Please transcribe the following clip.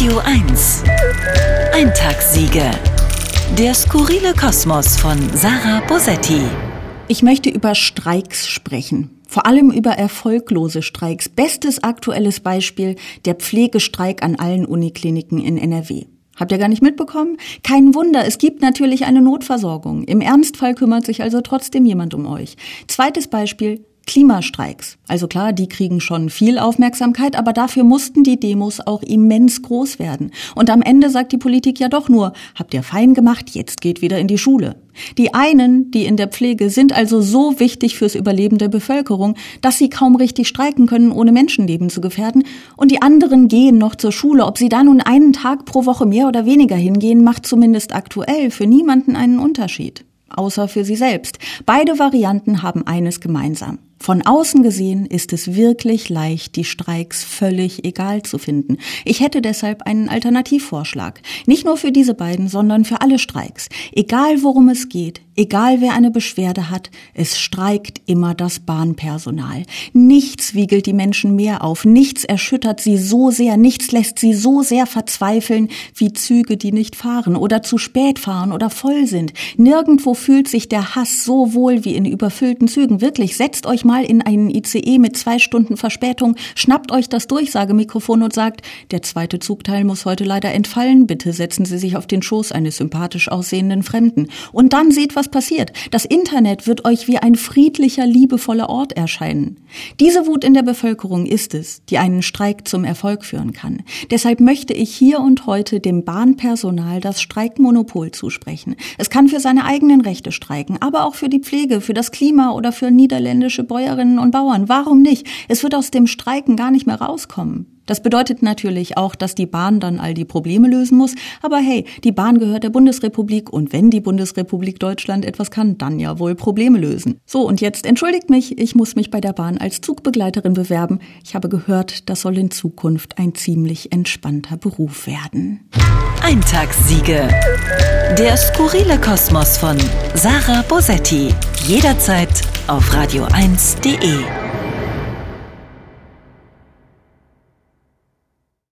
Radio 1. Eintagssiege. Der skurrile Kosmos von Sarah Bosetti. Ich möchte über Streiks sprechen. Vor allem über erfolglose Streiks. Bestes aktuelles Beispiel der Pflegestreik an allen Unikliniken in NRW. Habt ihr gar nicht mitbekommen? Kein Wunder, es gibt natürlich eine Notversorgung. Im Ernstfall kümmert sich also trotzdem jemand um euch. Zweites Beispiel, Klimastreiks. Also klar, die kriegen schon viel Aufmerksamkeit, aber dafür mussten die Demos auch immens groß werden. Und am Ende sagt die Politik ja doch nur, habt ihr fein gemacht, jetzt geht wieder in die Schule. Die einen, die in der Pflege, sind also so wichtig fürs Überleben der Bevölkerung, dass sie kaum richtig streiken können, ohne Menschenleben zu gefährden. Und die anderen gehen noch zur Schule. Ob sie da nun einen Tag pro Woche mehr oder weniger hingehen, macht zumindest aktuell für niemanden einen Unterschied. Außer für sie selbst. Beide Varianten haben eines gemeinsam. Von außen gesehen ist es wirklich leicht, die Streiks völlig egal zu finden. Ich hätte deshalb einen Alternativvorschlag. Nicht nur für diese beiden, sondern für alle Streiks. Egal worum es geht, egal wer eine Beschwerde hat, es streikt immer das Bahnpersonal. Nichts wiegelt die Menschen mehr auf, nichts erschüttert sie so sehr, nichts lässt sie so sehr verzweifeln wie Züge, die nicht fahren oder zu spät fahren oder voll sind. Nirgendwo fühlt sich der Hass so wohl wie in überfüllten Zügen. Wirklich, setzt euch mal in einen ICE mit zwei Stunden Verspätung, schnappt euch das Durchsagemikrofon und sagt, der zweite Zugteil muss heute leider entfallen, bitte setzen Sie sich auf den Schoß eines sympathisch aussehenden Fremden. Und dann seht, was passiert. Das Internet wird euch wie ein friedlicher, liebevoller Ort erscheinen. Diese Wut in der Bevölkerung ist es, die einen Streik zum Erfolg führen kann. Deshalb möchte ich hier und heute dem Bahnpersonal das Streikmonopol zusprechen. Es kann für seine eigenen Rechte streiken, aber auch für die Pflege, für das Klima oder für niederländische Bäuer Bäuerinnen und Bauern. Warum nicht? Es wird aus dem Streiken gar nicht mehr rauskommen. Das bedeutet natürlich auch, dass die Bahn dann all die Probleme lösen muss. Aber hey, die Bahn gehört der Bundesrepublik und wenn die Bundesrepublik Deutschland etwas kann, dann ja wohl Probleme lösen. So, und jetzt entschuldigt mich, ich muss mich bei der Bahn als Zugbegleiterin bewerben. Ich habe gehört, das soll in Zukunft ein ziemlich entspannter Beruf werden. Eintagssiege. Der skurrile Kosmos von Sarah Bosetti. Jederzeit auf radio1.de.